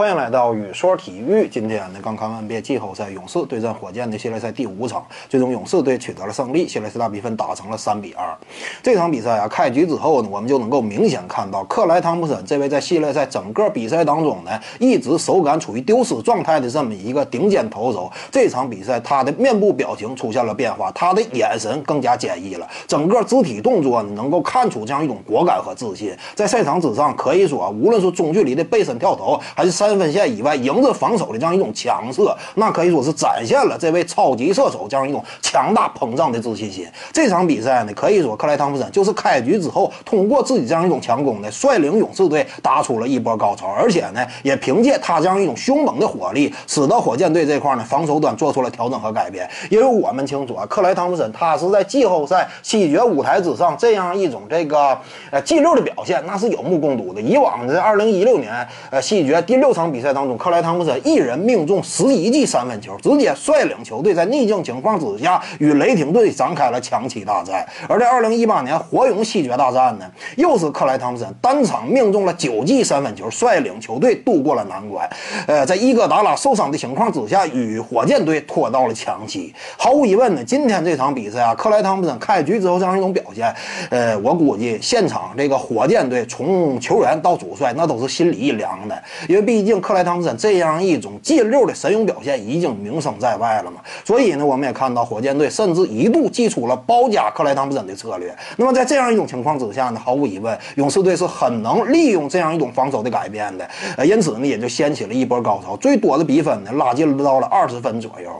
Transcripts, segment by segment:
欢迎来到雨说体育。今天呢，刚看完毕季后赛，勇士对阵火箭的系列赛第五场，最终勇士队取得了胜利，系列赛大比分打成了三比二。这场比赛啊，开局之后呢，我们就能够明显看到克莱汤普森这位在系列赛整个比赛当中呢，一直手感处于丢失状态的这么一个顶尖投手，这场比赛他的面部表情出现了变化，他的眼神更加坚毅了，整个肢体动作呢，能够看出这样一种果敢和自信。在赛场之上，可以说，无论是中距离的背身跳投，还是三三分线以外迎着防守的这样一种强射，那可以说是展现了这位超级射手这样一种强大膨胀的自信心。这场比赛呢，可以说克莱汤普森就是开局之后通过自己这样一种强攻呢，率领勇士队打出了一波高潮，而且呢，也凭借他这样一种凶猛的火力，使得火箭队这块呢防守端做出了调整和改变。因为我们清楚啊，克莱汤普森他是在季后赛西决舞台之上这样一种这个呃季六的表现，那是有目共睹的。以往在二零一六年呃西决第六场。场比赛当中，克莱汤普森一人命中十一记三分球，直接率领球队在逆境情况之下与雷霆队展开了强七大战。而在二零一八年火勇西决大战呢，又是克莱汤普森单场命中了九记三分球，率领球队度过了难关。呃，在伊戈达拉受伤的情况之下，与火箭队拖到了强七。毫无疑问呢，今天这场比赛啊，克莱汤普森开局之后这样一种表现，呃，我估计现场这个火箭队从球员到主帅那都是心里一凉的，因为毕毕竟。克莱汤普森这样一种进六的神勇表现已经名声在外了嘛？所以呢，我们也看到火箭队甚至一度祭出了包夹克莱汤普森的策略。那么在这样一种情况之下呢，毫无疑问，勇士队是很能利用这样一种防守的改变的。呃，因此呢，也就掀起了一波高潮，最多的比分呢拉近到了二十分左右。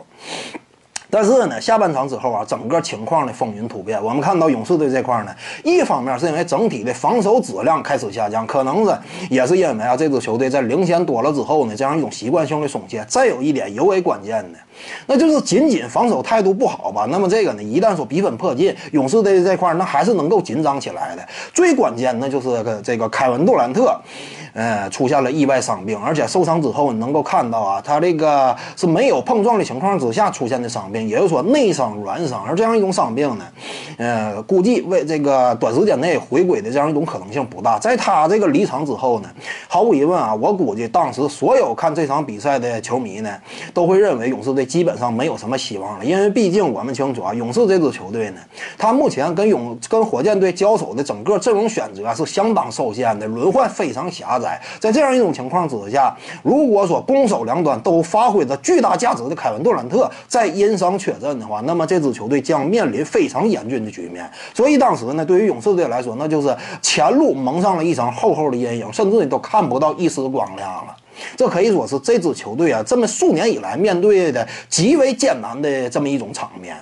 但是呢，下半场之后啊，整个情况呢风云突变。我们看到勇士队这块呢，一方面是因为整体的防守质量开始下降，可能是也是因为啊这支球队在领先多了之后呢，这样一种习惯性的松懈。再有一点尤为关键的，那就是仅仅防守态度不好吧？那么这个呢，一旦说比分迫近，勇士队这块那还是能够紧张起来的。最关键那就是个这个凯文杜兰特。呃，出现了意外伤病，而且受伤之后，你能够看到啊，他这个是没有碰撞的情况之下出现的伤病，也就是说内伤软伤。而这样一种伤病呢，呃，估计为这个短时间内回归的这样一种可能性不大。在他这个离场之后呢，毫无疑问啊，我估计当时所有看这场比赛的球迷呢，都会认为勇士队基本上没有什么希望了，因为毕竟我们清楚啊，勇士这支球队呢，他目前跟勇跟火箭队交手的整个阵容选择是相当受限的，轮换非常狭。窄在这样一种情况之下，如果说攻守两端都发挥着巨大价值的凯文杜兰特在因伤缺阵的话，那么这支球队将面临非常严峻的局面。所以当时呢，对于勇士队来说，那就是前路蒙上了一层厚厚的阴影，甚至你都看不到一丝光亮了。这可以说是这支球队啊，这么数年以来面对的极为艰难的这么一种场面。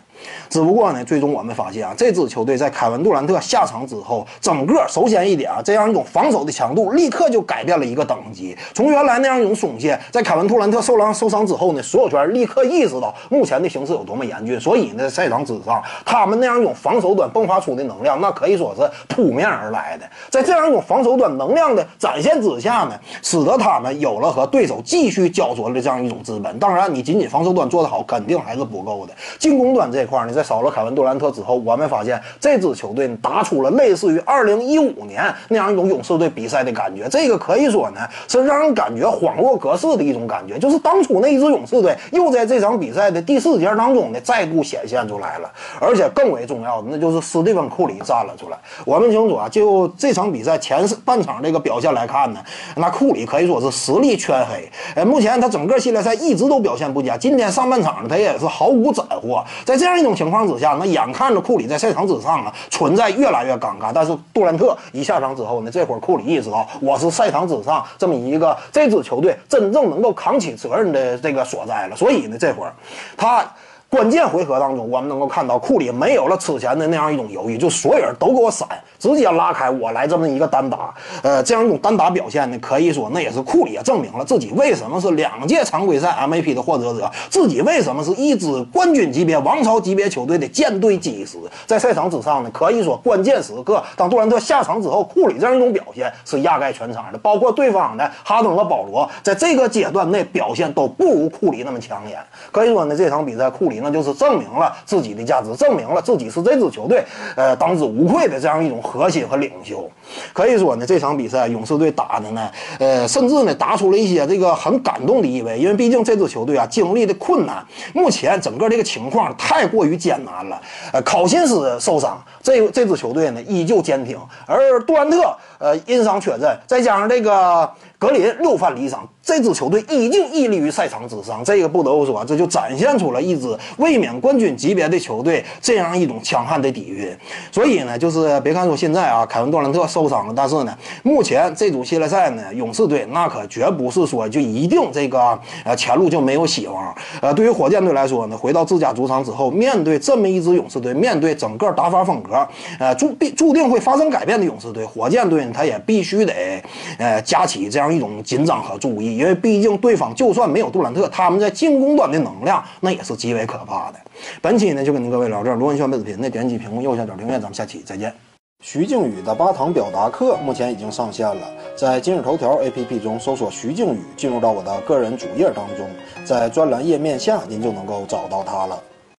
只不过呢，最终我们发现啊，这支球队在凯文杜兰特下场之后，整个首先一点啊，这样一种防守的强度立刻就改变了一个等级。从原来那样一种松懈，在凯文杜兰特受伤受伤之后呢，所有权立刻意识到目前的形势有多么严峻，所以呢，赛场之上，他们那样一种防守端迸发出的能量，那可以说是扑面而来的。在这样一种防守端能量的展现之下呢，使得他们有了和对手继续焦灼的这样一种资本。当然，你仅仅防守端做得好，肯定还是不够的。进攻端这块呢，在少了凯文杜兰特之后，我们发现这支球队打出了类似于2015年那样一种勇士队比赛的感觉。这个可以说呢，是让人感觉恍若隔世的一种感觉。就是当初那一支勇士队又在这场比赛的第四节当中呢，再度显现出来了。而且更为重要的，那就是斯蒂芬库里站了出来。我们清楚啊，就这场比赛前半场这个表现来看呢，那库里可以说是实力全黑。呃，目前他整个系列赛一直都表现不佳。今天上半场呢，他也是毫无斩获。在这样这种情况。之下，那眼看着库里在赛场之上啊，存在越来越尴尬。但是杜兰特一下场之后呢，这会儿库里意识到，我是赛场之上这么一个这支球队真正能够扛起责任的这个所在了。所以呢，这会儿他。关键回合当中，我们能够看到库里没有了此前的那样一种犹豫，就所有人都给我闪，直接拉开，我来这么一个单打。呃，这样一种单打表现呢，可以说那也是库里也证明了自己为什么是两届常规赛 MVP 的获得者，自己为什么是一支冠军级别、王朝级别球队的舰队基石。在赛场之上呢，可以说关键时刻，当杜兰特下场之后，库里这样一种表现是压盖全场的，包括对方的哈登和保罗，在这个阶段内表现都不如库里那么抢眼。可以说呢，这场比赛库里。那就是证明了自己的价值，证明了自己是这支球队呃当之无愧的这样一种核心和领袖。可以说呢，这场比赛勇士队打的呢，呃，甚至呢打出了一些这个很感动的意味，因为毕竟这支球队啊经历的困难，目前整个这个情况太过于艰难了。呃，考辛斯受伤，这这支球队呢依旧坚挺，而杜兰特呃因伤缺阵，再加上这个。格林六犯离伤，这支球队已经屹立于赛场之上。这个不得不说，这就展现出了一支卫冕冠军级别的球队这样一种强悍的底蕴。所以呢，就是别看说现在啊，凯文杜兰特受伤了，但是呢，目前这组系列赛呢，勇士队那可绝不是说就一定这个呃前路就没有希望。呃，对于火箭队来说呢，回到自家主场之后，面对这么一支勇士队，面对整个打法风格，呃注必注定会发生改变的勇士队，火箭队呢，他也必须得呃加起这样。一种紧张和注意，因为毕竟对方就算没有杜兰特，他们在进攻端的能量那也是极为可怕的。本期呢就跟您各位聊这儿，如果你喜欢本视频呢，点击屏幕右下角订阅，咱们下期再见。徐静宇的八堂表达课目前已经上线了，在今日头条 APP 中搜索徐静宇，进入到我的个人主页当中，在专栏页面下您就能够找到它了。